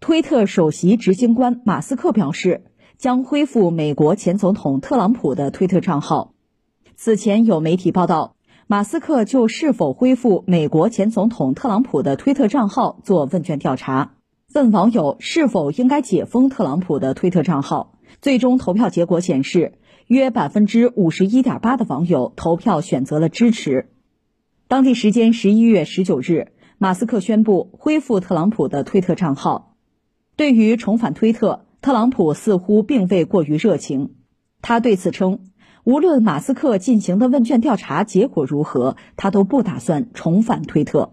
推特首席执行官马斯克表示，将恢复美国前总统特朗普的推特账号。此前有媒体报道，马斯克就是否恢复美国前总统特朗普的推特账号做问卷调查，问网友是否应该解封特朗普的推特账号。最终投票结果显示，约百分之五十一点八的网友投票选择了支持。当地时间十一月十九日，马斯克宣布恢复特朗普的推特账号。对于重返推特，特朗普似乎并未过于热情。他对此称，无论马斯克进行的问卷调查结果如何，他都不打算重返推特。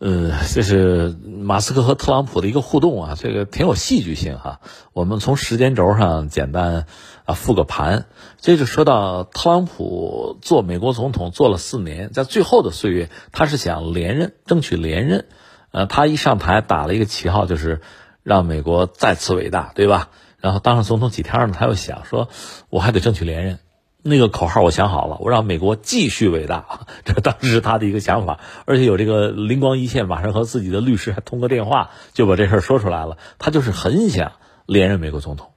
呃，这是马斯克和特朗普的一个互动啊，这个挺有戏剧性哈。我们从时间轴上简单啊复个盘，这就说到特朗普做美国总统做了四年，在最后的岁月，他是想连任，争取连任。呃，他一上台打了一个旗号，就是。让美国再次伟大，对吧？然后当上总统几天呢，他又想说，我还得争取连任。那个口号我想好了，我让美国继续伟大。这当时他的一个想法，而且有这个灵光一现，马上和自己的律师还通个电话，就把这事儿说出来了。他就是很想连任美国总统，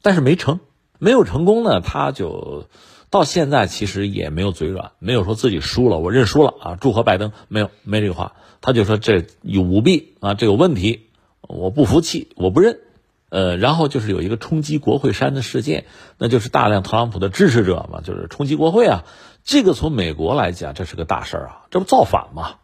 但是没成，没有成功呢。他就到现在其实也没有嘴软，没有说自己输了，我认输了啊，祝贺拜登，没有，没这个话。他就说这有舞弊啊，这有问题。我不服气，我不认，呃，然后就是有一个冲击国会山的事件，那就是大量特朗普的支持者嘛，就是冲击国会啊。这个从美国来讲，这是个大事儿啊，这不造反吗？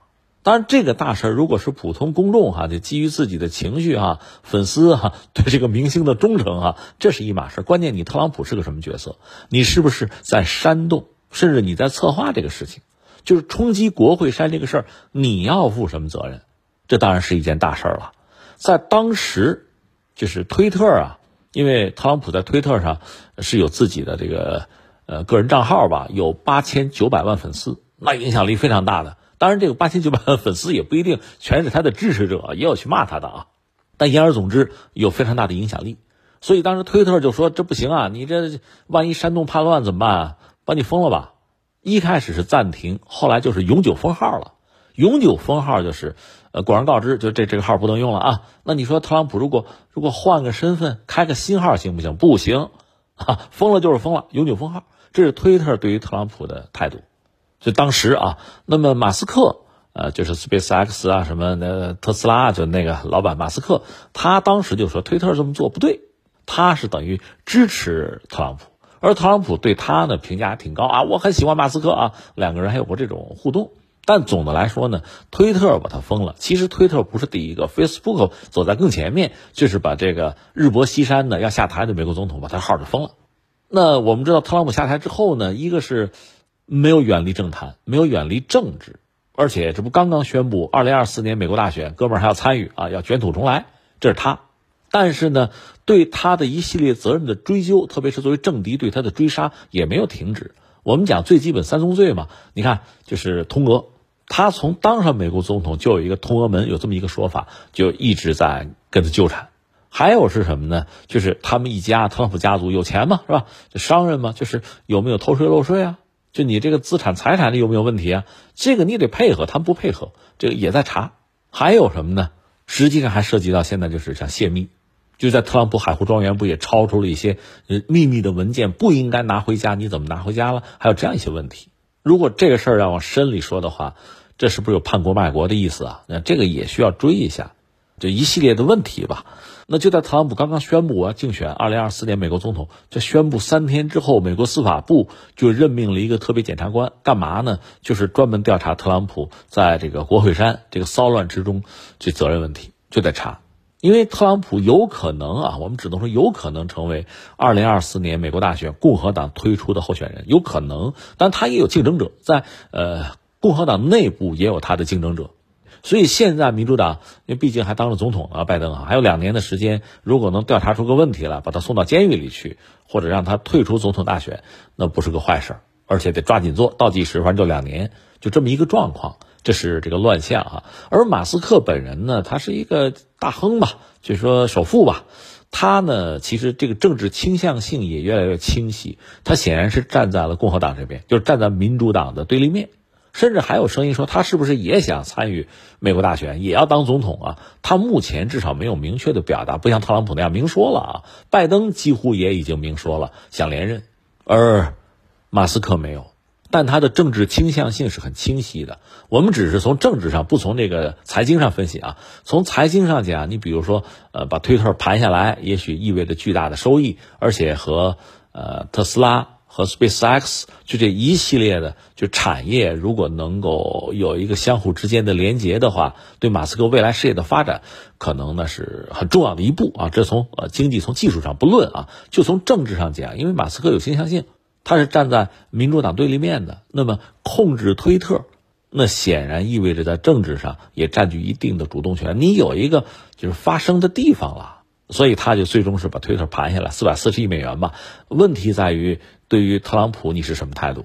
当然，这个大事儿如果是普通公众哈，就基于自己的情绪哈，粉丝哈对这个明星的忠诚哈，这是一码事。关键你特朗普是个什么角色？你是不是在煽动，甚至你在策划这个事情？就是冲击国会山这个事儿，你要负什么责任？这当然是一件大事儿了。在当时，就是推特啊，因为特朗普在推特上是有自己的这个呃个人账号吧，有八千九百万粉丝，那影响力非常大的。当然，这个八千九百万粉丝也不一定全是他的支持者，也有去骂他的啊。但言而总之，有非常大的影响力。所以当时推特就说：“这不行啊，你这万一煽动叛乱怎么办啊？把你封了吧。”一开始是暂停，后来就是永久封号了。永久封号就是，呃，广而告之，就这这个号不能用了啊。那你说特朗普如果如果换个身份开个新号行不行？不行，啊，封了就是封了，永久封号。这是推特对于特朗普的态度。就当时啊，那么马斯克，呃，就是 SpaceX 啊，什么的特斯拉，就那个老板马斯克，他当时就说推特这么做不对，他是等于支持特朗普，而特朗普对他呢评价挺高啊，我很喜欢马斯克啊，两个人还有过这种互动。但总的来说呢，推特把它封了。其实推特不是第一个，Facebook 走在更前面，就是把这个日薄西山的要下台的美国总统把他号就封了。那我们知道，特朗普下台之后呢，一个是没有远离政坛，没有远离政治，而且这不刚刚宣布二零二四年美国大选，哥们儿还要参与啊，要卷土重来，这是他。但是呢，对他的一系列责任的追究，特别是作为政敌对他的追杀也没有停止。我们讲最基本三宗罪嘛，你看就是通俄，他从当上美国总统就有一个通俄门，有这么一个说法，就一直在跟他纠缠。还有是什么呢？就是他们一家特朗普家族有钱嘛，是吧？就商人嘛，就是有没有偷税漏税啊？就你这个资产财产的有没有问题啊？这个你得配合，他们不配合，这个也在查。还有什么呢？实际上还涉及到现在就是像泄密。就在特朗普海湖庄园，不也超出了一些呃秘密的文件，不应该拿回家，你怎么拿回家了？还有这样一些问题。如果这个事儿要往深里说的话，这是不是有叛国卖国的意思啊？那这个也需要追一下，就一系列的问题吧。那就在特朗普刚刚宣布我要竞选二零二四年美国总统，这宣布三天之后，美国司法部就任命了一个特别检察官，干嘛呢？就是专门调查特朗普在这个国会山这个骚乱之中这责任问题，就在查。因为特朗普有可能啊，我们只能说有可能成为二零二四年美国大选共和党推出的候选人，有可能，但他也有竞争者，在呃共和党内部也有他的竞争者，所以现在民主党因为毕竟还当了总统啊，拜登啊，还有两年的时间，如果能调查出个问题来，把他送到监狱里去，或者让他退出总统大选，那不是个坏事儿，而且得抓紧做，倒计时，反正就两年，就这么一个状况。这是这个乱象啊，而马斯克本人呢，他是一个大亨吧，就是说首富吧，他呢，其实这个政治倾向性也越来越清晰，他显然是站在了共和党这边，就是站在民主党的对立面。甚至还有声音说他是不是也想参与美国大选，也要当总统啊？他目前至少没有明确的表达，不像特朗普那样明说了啊。拜登几乎也已经明说了想连任，而马斯克没有。但他的政治倾向性是很清晰的。我们只是从政治上，不从这个财经上分析啊。从财经上讲，你比如说，呃，把推特盘下来，也许意味着巨大的收益，而且和呃特斯拉和 SpaceX 就这一系列的就产业，如果能够有一个相互之间的连接的话，对马斯克未来事业的发展，可能呢是很重要的一步啊。这从呃经济、从技术上不论啊，就从政治上讲，因为马斯克有倾向性。他是站在民主党对立面的，那么控制推特，那显然意味着在政治上也占据一定的主动权。你有一个就是发声的地方了，所以他就最终是把推特盘下来，四百四十亿美元吧。问题在于，对于特朗普你是什么态度？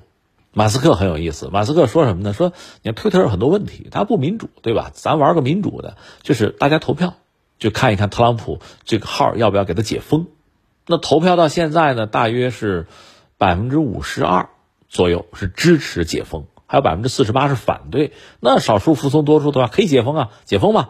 马斯克很有意思，马斯克说什么呢？说你看推特有很多问题，它不民主，对吧？咱玩个民主的，就是大家投票，就看一看特朗普这个号要不要给他解封。那投票到现在呢，大约是。百分之五十二左右是支持解封，还有百分之四十八是反对。那少数服从多数的话，可以解封啊，解封吧。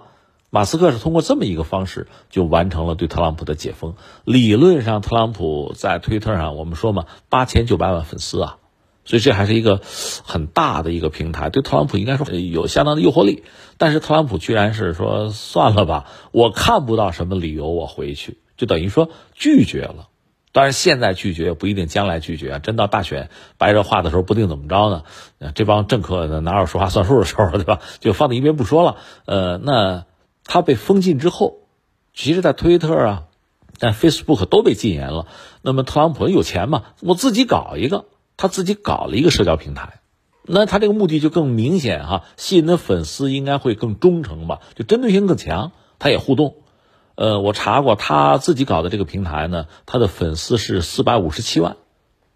马斯克是通过这么一个方式就完成了对特朗普的解封。理论上，特朗普在推特上，我们说嘛，八千九百万粉丝啊，所以这还是一个很大的一个平台，对特朗普应该说有相当的诱惑力。但是特朗普居然是说算了吧，我看不到什么理由我回去，就等于说拒绝了。当然，现在拒绝不一定将来拒绝！真到大选白热化的时候，不定怎么着呢？这帮政客呢，哪有说话算数的时候，对吧？就放在一边不说了。呃，那他被封禁之后，其实，在推特啊，在 Facebook 都被禁言了。那么，特朗普有钱嘛？我自己搞一个，他自己搞了一个社交平台，那他这个目的就更明显哈，吸引的粉丝应该会更忠诚吧？就针对性更强，他也互动。呃，我查过他自己搞的这个平台呢，他的粉丝是四百五十七万，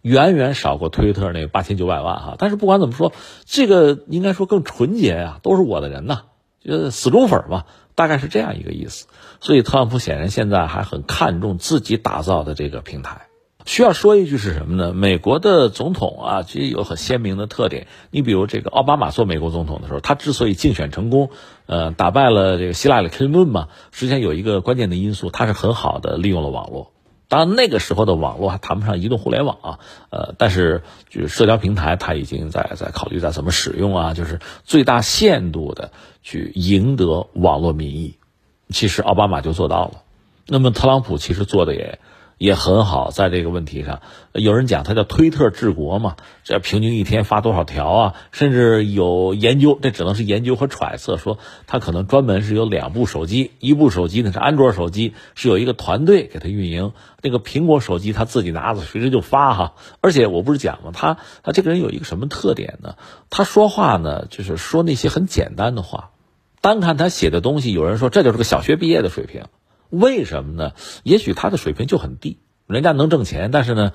远远少过推特那八千九百万哈。但是不管怎么说，这个应该说更纯洁呀，都是我的人呐，就死忠粉嘛，大概是这样一个意思。所以特朗普显然现在还很看重自己打造的这个平台。需要说一句是什么呢？美国的总统啊，其实有很鲜明的特点。你比如这个奥巴马做美国总统的时候，他之所以竞选成功，呃，打败了这个希拉里克林顿嘛，实际上有一个关键的因素，他是很好的利用了网络。当然那个时候的网络还谈不上移动互联网啊，呃，但是就是社交平台，他已经在在考虑在怎么使用啊，就是最大限度的去赢得网络民意。其实奥巴马就做到了，那么特朗普其实做的也。也很好，在这个问题上，有人讲他叫推特治国嘛，这平均一天发多少条啊？甚至有研究，这只能是研究和揣测，说他可能专门是有两部手机，一部手机呢是安卓手机，是有一个团队给他运营，那个苹果手机他自己拿着随时就发哈。而且我不是讲吗？他他这个人有一个什么特点呢？他说话呢，就是说那些很简单的话，单看他写的东西，有人说这就是个小学毕业的水平。为什么呢？也许他的水平就很低，人家能挣钱，但是呢，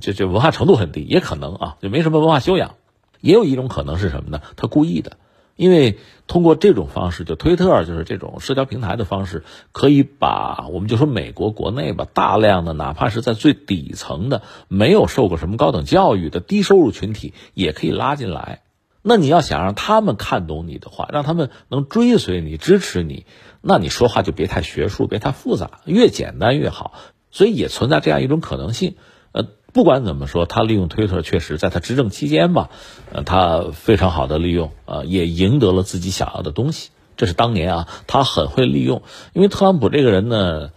这这文化程度很低，也可能啊，就没什么文化修养。也有一种可能是什么呢？他故意的，因为通过这种方式，就推特，就是这种社交平台的方式，可以把我们就说美国国内吧，大量的哪怕是在最底层的没有受过什么高等教育的低收入群体，也可以拉进来。那你要想让他们看懂你的话，让他们能追随你、支持你，那你说话就别太学术、别太复杂，越简单越好。所以也存在这样一种可能性。呃，不管怎么说，他利用推特确实在他执政期间吧，呃，他非常好的利用，呃，也赢得了自己想要的东西。这是当年啊，他很会利用。因为特朗普这个人呢，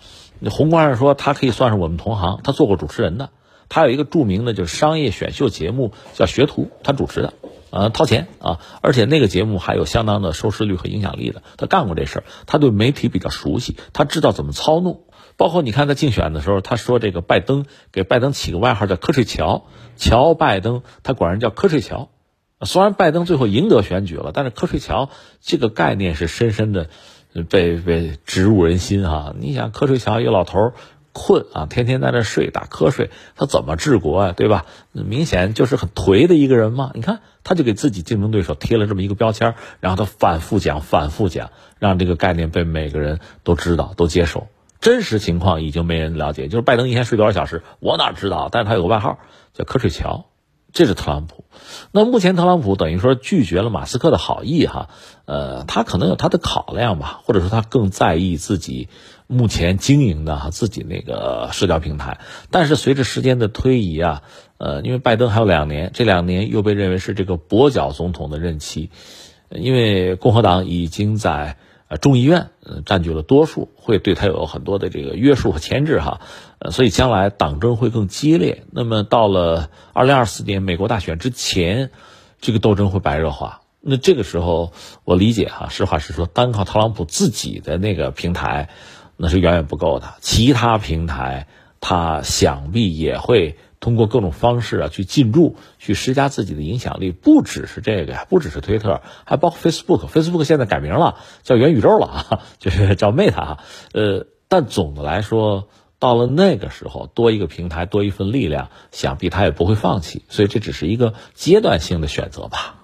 宏观上说他可以算是我们同行，他做过主持人的，他有一个著名的就是商业选秀节目叫《学徒》，他主持的。呃，掏钱啊，而且那个节目还有相当的收视率和影响力的。他干过这事儿，他对媒体比较熟悉，他知道怎么操弄。包括你看他竞选的时候，他说这个拜登给拜登起个外号叫“瞌睡乔”，乔拜登，他管人叫“瞌睡乔”。虽然拜登最后赢得选举了，但是“瞌睡乔”这个概念是深深的被被植入人心啊。你想，瞌睡乔一个老头儿。困啊，天天在那睡打瞌睡，他怎么治国啊？对吧？明显就是很颓的一个人嘛。你看，他就给自己竞争对手贴了这么一个标签，然后他反复讲，反复讲，让这个概念被每个人都知道、都接受。真实情况已经没人了解，就是拜登一天睡多少小时，我哪知道？但是他有个外号叫“瞌睡乔”，这是特朗普。那目前特朗普等于说拒绝了马斯克的好意哈，呃，他可能有他的考量吧，或者说他更在意自己目前经营的哈自己那个社交平台。但是随着时间的推移啊，呃，因为拜登还有两年，这两年又被认为是这个跛脚总统的任期，因为共和党已经在。众议院嗯占据了多数，会对他有很多的这个约束和牵制哈，呃，所以将来党争会更激烈。那么到了二零二四年美国大选之前，这个斗争会白热化。那这个时候，我理解哈，实话实说，单靠特朗普自己的那个平台，那是远远不够的。其他平台，他想必也会。通过各种方式啊，去进驻，去施加自己的影响力，不只是这个呀，不只是推特，还包括 Facebook。Facebook 现在改名了，叫元宇宙了啊，就是叫 Meta 啊。呃，但总的来说，到了那个时候，多一个平台，多一份力量，想必他也不会放弃。所以这只是一个阶段性的选择吧。